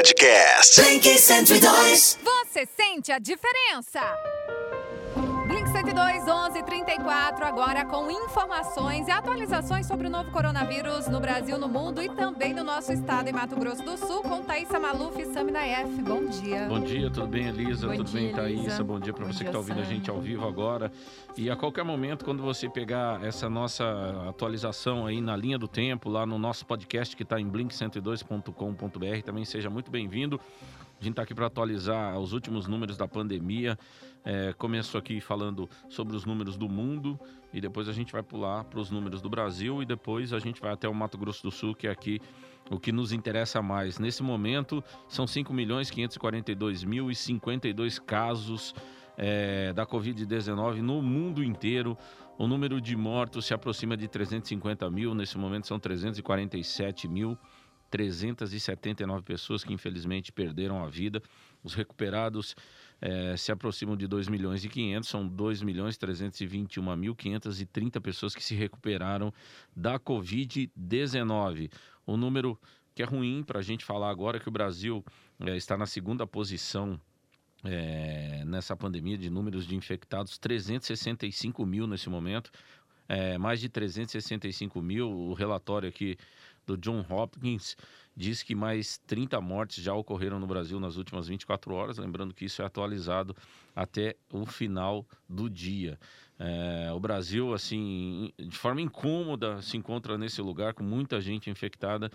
Podcast. Blink 102. Você sente a diferença? Blink 102, 11 34, agora com informações e atualizações sobre o novo coronavírus no Brasil, no mundo e também no nosso estado, em Mato Grosso do Sul, com Thaísa Maluf e Samina F. Bom dia. Bom dia, tudo bem, Elisa? Bom tudo dia, bem, Thaísa? Elisa. Bom dia para você que dia, está ouvindo a Sam. gente ao vivo agora. E a qualquer momento, quando você pegar essa nossa atualização aí na linha do tempo, lá no nosso podcast que está em blink102.com.br, também seja muito bem-vindo. A gente está aqui para atualizar os últimos números da pandemia. É, começo aqui falando sobre os números do mundo e depois a gente vai pular para os números do Brasil e depois a gente vai até o Mato Grosso do Sul, que é aqui o que nos interessa mais. Nesse momento, são 5 milhões 542 mil e 52 casos é, da Covid-19 no mundo inteiro. O número de mortos se aproxima de 350 mil. Nesse momento, são 347 mil. 379 pessoas que infelizmente perderam a vida. Os recuperados eh, se aproximam de 2 milhões e 500, são 2 milhões 321 mil 530 pessoas que se recuperaram da Covid-19. O número que é ruim para a gente falar agora é que o Brasil eh, está na segunda posição eh, nessa pandemia de números de infectados, 365 mil nesse momento, eh, mais de 365 mil. O relatório aqui do John Hopkins diz que mais 30 mortes já ocorreram no Brasil nas últimas 24 horas, lembrando que isso é atualizado até o final do dia. É, o Brasil, assim, de forma incômoda, se encontra nesse lugar com muita gente infectada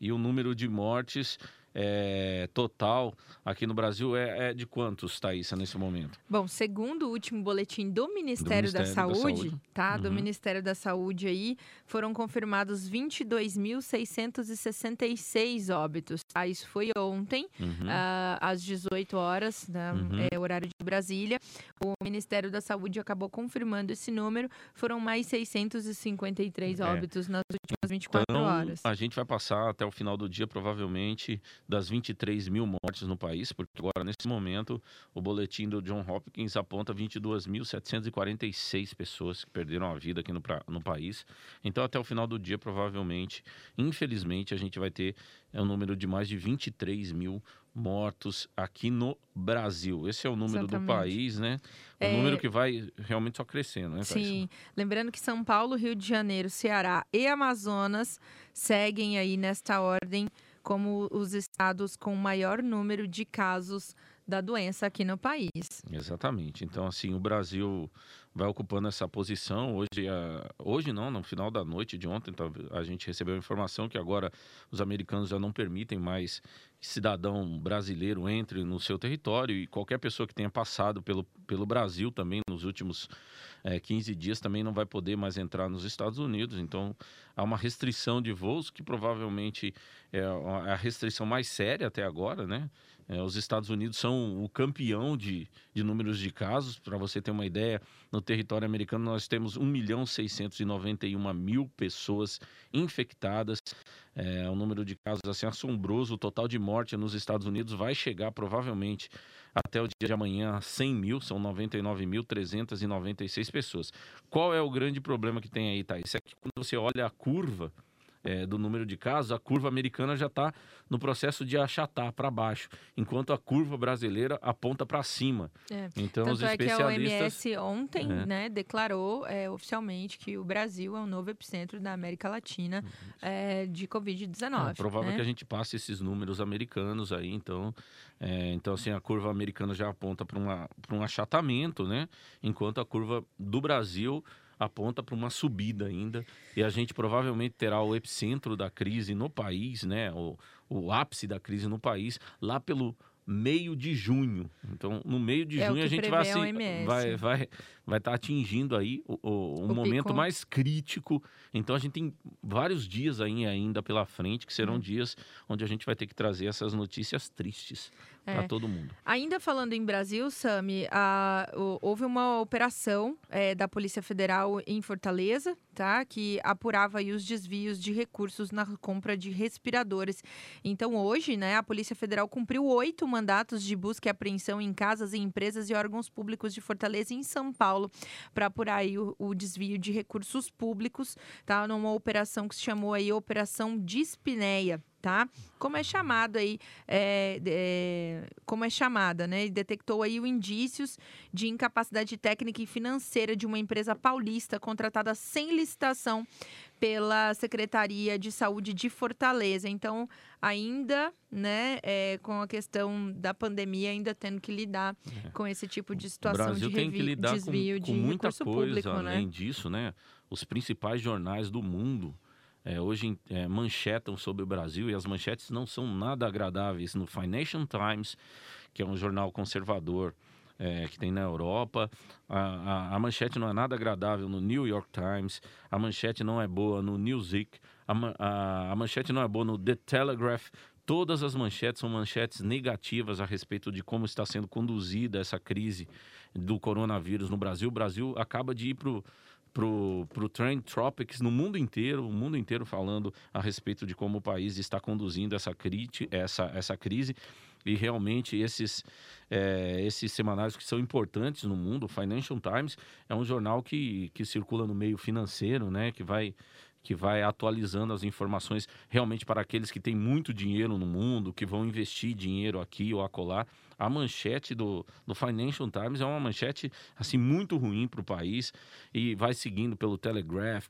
e o número de mortes é, total aqui no Brasil é, é de quantos, Thaísa, nesse momento? Bom, segundo o último boletim do Ministério, da, Ministério da Saúde, Saúde. tá? Do Uhum. Ministério da Saúde aí, foram confirmados 22.666 óbitos. Tá? Isso foi ontem, Uhum. ah, às 18 horas, né? Uhum. é, horário de Brasília. O Ministério da Saúde acabou confirmando esse número. Foram mais 653 É. óbitos nas últimas 24 Então, horas. a gente vai passar até o final do dia, provavelmente, das 23 mil mortes no país, porque agora, nesse momento, o boletim do John Hopkins aponta 22.746 pessoas que perderam a vida aqui no, no país. Então, até o final do dia, provavelmente, infelizmente, a gente vai ter é, um número de mais de 23 mil mortos aqui no Brasil. Esse é o número do Exatamente. país, né? O É, número que vai realmente só crescendo, né, Thaís? Sim, lembrando que São Paulo, Rio de Janeiro, Ceará e Amazonas seguem aí nesta ordem como os estados com maior número de casos da doença aqui no país. Exatamente. Então, assim, o Brasil vai ocupando essa posição. Hoje, a- hoje não, no final da noite de ontem, a gente recebeu a informação que agora os americanos já não permitem mais cidadão brasileiro entre no seu território e qualquer pessoa que tenha passado pelo, pelo Brasil também nos últimos eh, 15 dias também não vai poder mais entrar nos Estados Unidos. Então, há uma restrição de voos que provavelmente é a a restrição mais séria até agora, né? É, os Estados Unidos são o campeão de, de números de casos. Para você ter uma ideia, no território americano nós temos 1 milhão 691 mil pessoas infectadas. É um número de casos assim assombroso. O total de morte nos Estados Unidos vai chegar provavelmente até o dia de amanhã a 100 mil, são 99.396 pessoas. Qual é o grande problema que tem aí, Thaís? É que quando você olha a curva é, do número de casos, a curva americana já está no processo de achatar para baixo, enquanto a curva brasileira aponta para cima. É. Então, os Tanto é que a especialistas. OMS ontem É. né, declarou é, oficialmente que o Brasil é o novo epicentro da América Latina é, de Covid-19. É provável né? que a gente passe esses números americanos aí, então, é, então assim a curva americana já aponta para um achatamento, né? Enquanto a curva do Brasil aponta para uma subida ainda e a gente provavelmente terá o epicentro da crise no país, né? O, o ápice da crise no país lá pelo meio de junho. Então, no meio de É junho a gente vai a assim, vai vai vai estar atingindo aí o, o, o O momento pico. mais crítico. Então a gente tem vários dias aí ainda pela frente que serão Uhum. dias onde a gente vai ter que trazer essas notícias tristes para É. todo mundo. Ainda falando em Brasil, Sami, houve uma operação é, da Polícia Federal em Fortaleza, tá? Que apurava os desvios de recursos na compra de respiradores. Então, hoje, né, a Polícia Federal cumpriu oito mandatos de busca e apreensão em casas, em empresas e órgãos públicos de Fortaleza e em São Paulo para apurar aí o, o desvio de recursos públicos, tá? Numa operação que se chamou aí Operação Dispineia. Tá? Como é chamado aí, é, é, como é chamada, né? E detectou aí indícios de incapacidade técnica e financeira de uma empresa paulista contratada sem licitação pela Secretaria de Saúde de Fortaleza. Então, ainda, né, é, com a questão da pandemia, ainda tendo que lidar é. com esse tipo de situação o Brasil de tem que lidar desvio com, de com muita recurso coisa, público, além né? disso, né? Os principais jornais do mundo é, hoje é, manchetam sobre o Brasil e as manchetes não são nada agradáveis. No Financial Times, que é um jornal conservador, é, que tem na Europa. A, a, a, manchete não é nada agradável no New York Times, a manchete não é boa no Newsweek, a, a, manchete não é boa no The Telegraph. Todas as manchetes são manchetes negativas a respeito de como está sendo conduzida essa crise do coronavírus no Brasil. O Brasil acaba de ir para pro, pro Trend Tropics no mundo inteiro, o mundo inteiro falando a respeito de como o país está conduzindo essa, essa, essa crise. E realmente esses, é, esses semanários que são importantes no mundo, o Financial Times é um jornal que, que circula no meio financeiro, né? Que vai que vai atualizando as informações realmente para aqueles que têm muito dinheiro no mundo, que vão investir dinheiro aqui ou acolá a manchete do, do Financial Times é uma manchete assim muito ruim para o país e vai seguindo pelo Telegraph,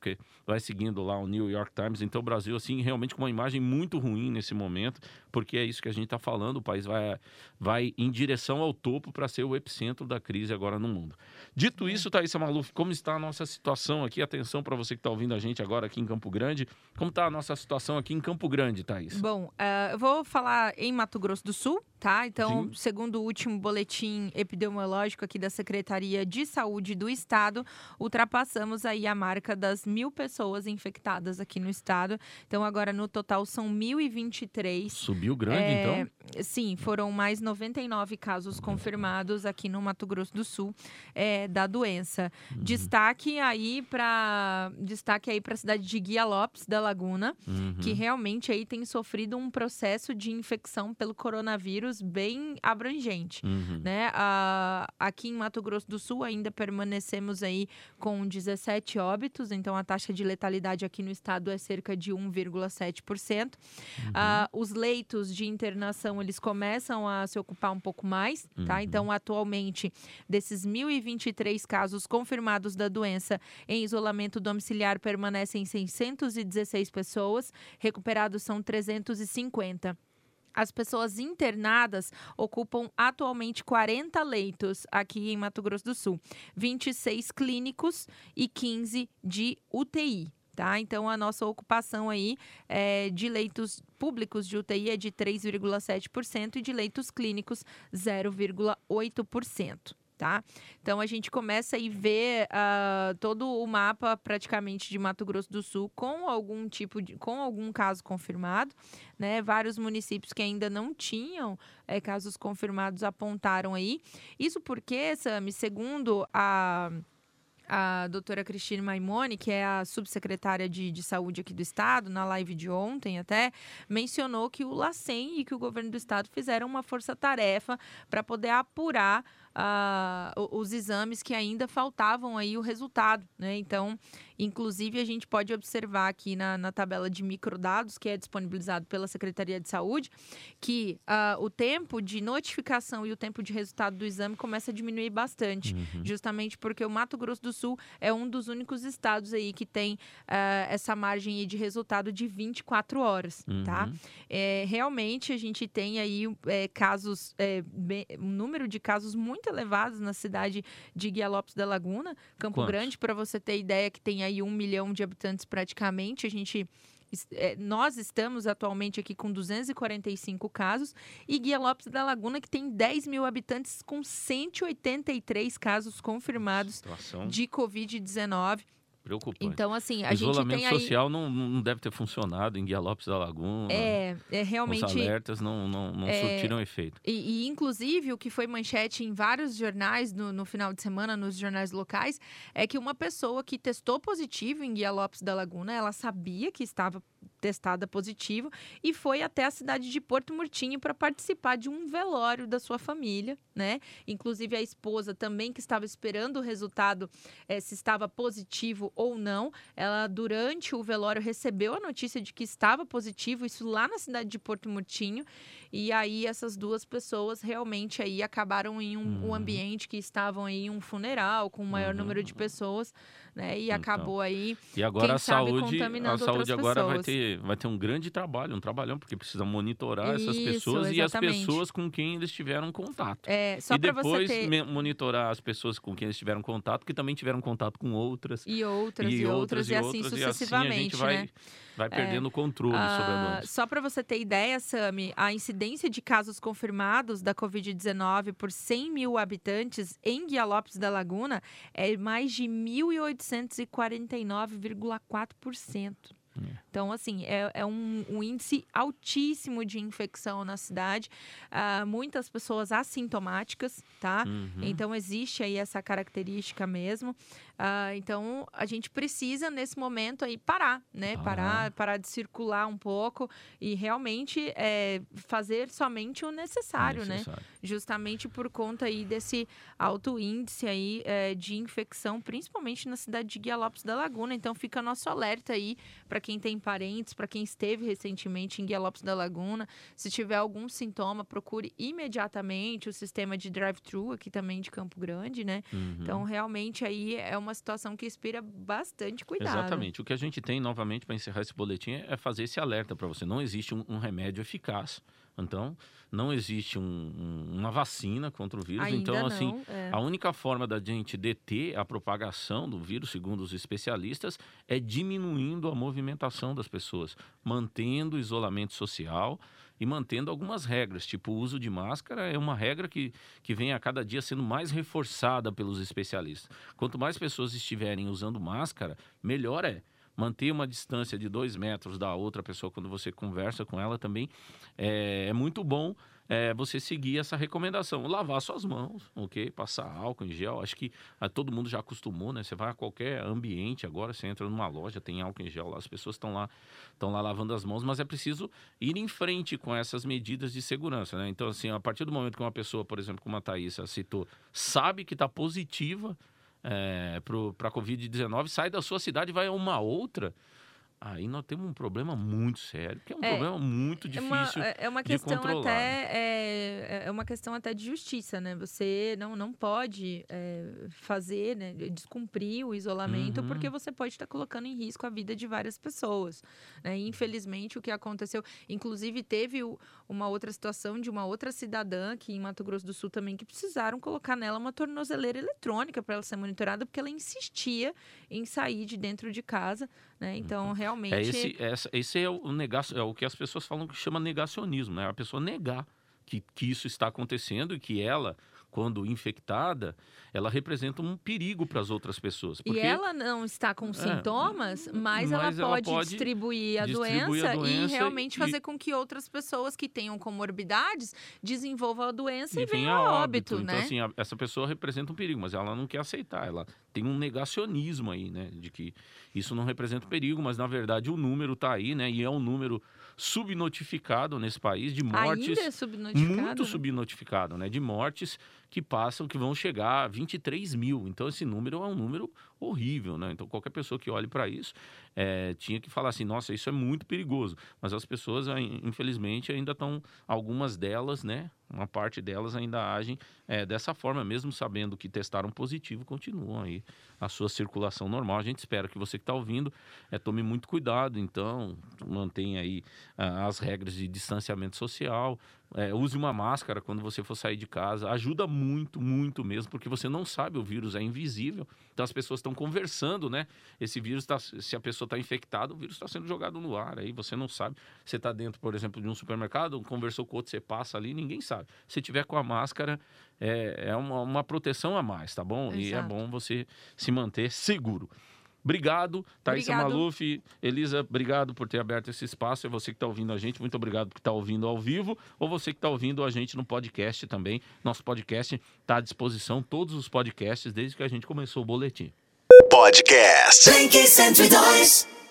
vai seguindo lá o New York Times. Então o Brasil assim realmente com uma imagem muito ruim nesse momento, porque é isso que a gente está falando. O país vai, vai em direção ao topo para ser o epicentro da crise agora no mundo. Dito isso, Thaís Maluf, como está a nossa situação aqui? Atenção para você que está ouvindo a gente agora aqui em Campo Grande. Como está a nossa situação aqui em Campo Grande, Thaís? Bom, uh, eu vou falar em Mato Grosso do Sul, tá? Então, Sim. segundo o último boletim epidemiológico aqui da Secretaria de Saúde do Estado, ultrapassamos aí a marca das mil pessoas infectadas aqui no estado. Então, agora no total são 1.023. Subiu grande, é, então? Sim, foram mais 99 casos confirmados aqui no Mato Grosso do Sul é, da doença. Uhum. Destaque aí para destaque aí para a cidade de Guia Lopes da Laguna, uhum. que realmente aí tem sofrido um processo de infecção pelo coronavírus bem abrangente, uhum. né? A, aqui em Mato Grosso do Sul ainda permanecemos aí com 17 óbitos, então a taxa de letalidade aqui no estado é cerca de 1,7%. Uhum. Uh, os leitos de internação eles começam a se ocupar um pouco mais, tá? Uhum. Então atualmente desses 1.023 casos confirmados da doença em isolamento domiciliar permanecem 616 pessoas, recuperados são 350. As pessoas internadas ocupam atualmente 40 leitos aqui em Mato Grosso do Sul, 26 clínicos e 15 de UTI. Tá? Então, a nossa ocupação aí é, de leitos públicos de UTI é de 3,7% e de leitos clínicos 0,8% tá? Então a gente começa a ver uh, todo o mapa praticamente de Mato Grosso do Sul com algum tipo de, com algum caso confirmado, né? Vários municípios que ainda não tinham é, casos confirmados apontaram aí. Isso porque, Sami, segundo a a doutora Cristina Maimone, que é a subsecretária de, de saúde aqui do estado, na live de ontem até, mencionou que o LACEN e que o governo do estado fizeram uma força-tarefa para poder apurar uh, os exames que ainda faltavam aí o resultado, né? Então, inclusive, a gente pode observar aqui na, na tabela de microdados que é disponibilizado pela Secretaria de Saúde, que uh, o tempo de notificação e o tempo de resultado do exame começa a diminuir bastante, uhum. justamente porque o Mato Grosso do Sul é um dos únicos estados aí que tem uh, essa margem de resultado de 24 horas, tá? uhum. tá? É, realmente, a gente tem aí é, casos, é, bem, um número de casos muito muito elevados na cidade de Guia Lopes da Laguna, Campo Quantos? Grande, para você ter ideia que tem aí um milhão de habitantes praticamente. A gente é, nós estamos atualmente aqui com 245 casos e Guia Lopes da Laguna, que tem 10 mil habitantes, com 183 casos confirmados Situação. de Covid-19. Preocupante. Então, assim, a o gente isolamento tem aí... social não, não deve ter funcionado em Guia Lopes da Laguna. É, é realmente... Os alertas não, não, não é... surtiram efeito. E, e, inclusive, o que foi manchete em vários jornais no, no final de semana, nos jornais locais, é que uma pessoa que testou positivo em Guia Lopes da Laguna, ela sabia que estava testada positivo e foi até a cidade de Porto Murtinho para participar de um velório da sua família, né? Inclusive a esposa também que estava esperando o resultado é, se estava positivo ou não. Ela durante o velório recebeu a notícia de que estava positivo, isso lá na cidade de Porto Murtinho, e aí essas duas pessoas realmente aí acabaram em um, um uhum. ambiente que estavam aí em um funeral com o maior uhum. número de pessoas né? E então, acabou aí. E agora a saúde, a saúde agora vai ter, vai ter um grande trabalho, um trabalhão, porque precisa monitorar Isso, essas pessoas exatamente. e as pessoas com quem eles tiveram contato. É, só e depois ter... monitorar as pessoas com quem eles tiveram contato, que também tiveram contato com outras. E outras, e, e outras, e, assim sucessivamente, e assim a gente vai, né? vai perdendo o é, controle sobre a doença. Só para você ter ideia, Sami, a incidência de casos confirmados da Covid-19 por 100 mil habitantes em Guialopes da Laguna é mais de 1.849,4%. É. Então, assim, é, é um, um, índice altíssimo de infecção na cidade. Uh, muitas pessoas assintomáticas, tá? Uhum. Então, existe aí essa característica mesmo. Uh, então, a gente precisa, nesse momento aí, parar, né? Parar, parar, parar de circular um pouco e realmente é, fazer somente o necessário, né? necessário, né? Justamente por conta aí desse alto índice aí é, de infecção, principalmente na cidade de Guialopes da Laguna. Então, fica nosso alerta aí para quem tem parentes, para quem esteve recentemente em Guialopes da Laguna. Se tiver algum sintoma, procure imediatamente o sistema de drive-thru aqui também de Campo Grande, né? Uhum. Então, realmente aí é uma uma situação que inspira bastante cuidado. Exatamente. O que a gente tem, novamente, para encerrar esse boletim, é fazer esse alerta para você. Não existe um, um, remédio eficaz. Então, não existe um, um, uma vacina contra o vírus. Ainda então, não, assim, é. a única forma da gente deter a propagação do vírus, segundo os especialistas, é diminuindo a movimentação das pessoas, mantendo o isolamento social e mantendo algumas regras, tipo o uso de máscara é uma regra que, que vem a cada dia sendo mais reforçada pelos especialistas. Quanto mais pessoas estiverem usando máscara, melhor é manter uma distância de dois metros da outra pessoa quando você conversa com ela também é, é muito bom é, você seguir essa recomendação. Lavar suas mãos, ok? Passar álcool em gel. Acho que ah, todo mundo já acostumou, né? Você vai a qualquer ambiente agora, você entra numa loja, tem álcool em gel lá, as pessoas estão lá, estão lá lavando as mãos, mas é preciso ir em frente com essas medidas de segurança, né? Então, assim, a partir do momento que uma pessoa, por exemplo, como a Thaís citou, sabe que está positiva é, para a Covid-19, sai da sua cidade e vai a uma outra aí nós temos um problema muito sério, que é um é, problema muito difícil é uma, é uma questão até é, é, uma questão até de justiça, né? Você não, não pode é, fazer, né, descumprir o isolamento uhum. porque você pode estar colocando em risco a vida de várias pessoas. Né? infelizmente o que aconteceu, inclusive teve uma outra situação de uma outra cidadã aqui em Mato Grosso do Sul também que precisaram colocar nela uma tornozeleira eletrônica para ela ser monitorada porque ela insistia em sair de dentro de casa, né? Então realmente realmente. É esse, essa, esse é o negacio, é o que as pessoas falam que chama negacionismo, né? A pessoa negar que, que isso está acontecendo e que ela quando infectada, ela representa um perigo para as outras pessoas. Porque... E ela não está com é, sintomas, é, mas, mas ela, ela, pode, pode distribuir, a, distribuir doença a, doença e realmente e... fazer com que outras pessoas que tenham comorbidades desenvolvam a doença e, e venham a óbito, óbito então, né? Então, assim, a, essa pessoa representa um perigo, mas ela não quer aceitar. Ela tem um negacionismo aí, né? De que isso não representa perigo, mas na verdade o número está aí, né? E é um número subnotificado nesse país de mortes. Ainda é subnotificado? Muito subnotificado, né? De mortes que passam, que vão chegar a 23 mil. Então, esse número é um número horrível, né? Então, qualquer pessoa que olhe para isso é, tinha que falar assim: nossa, isso é muito perigoso. Mas as pessoas, infelizmente, ainda estão, algumas delas, né? Uma parte delas ainda agem é, dessa forma, mesmo sabendo que testaram positivo, continuam aí a sua circulação normal. A gente espera que você que está ouvindo é, tome muito cuidado, então, mantenha aí ah, as regras de distanciamento social, é, use uma máscara quando você for sair de casa. Ajuda muito, muito mesmo, porque você não sabe, o vírus é invisível. Então as pessoas estão conversando, né? Esse vírus, tá, se a pessoa está infectada, o vírus está sendo jogado no ar. Aí você não sabe. Você está dentro, por exemplo, de um supermercado, conversou com outro, você passa ali, ninguém sabe. Se tiver com a máscara, é, é uma, uma proteção a mais, tá bom? Exato. E é bom você se manter seguro. Obrigado, Thaisa Maluf. Elisa, obrigado por ter aberto esse espaço. É você que está ouvindo a gente, muito obrigado por estar tá ouvindo ao vivo, ou você que está ouvindo a gente no podcast também. Nosso podcast está à disposição, todos os podcasts, desde que a gente começou o boletim. Podcast. 102.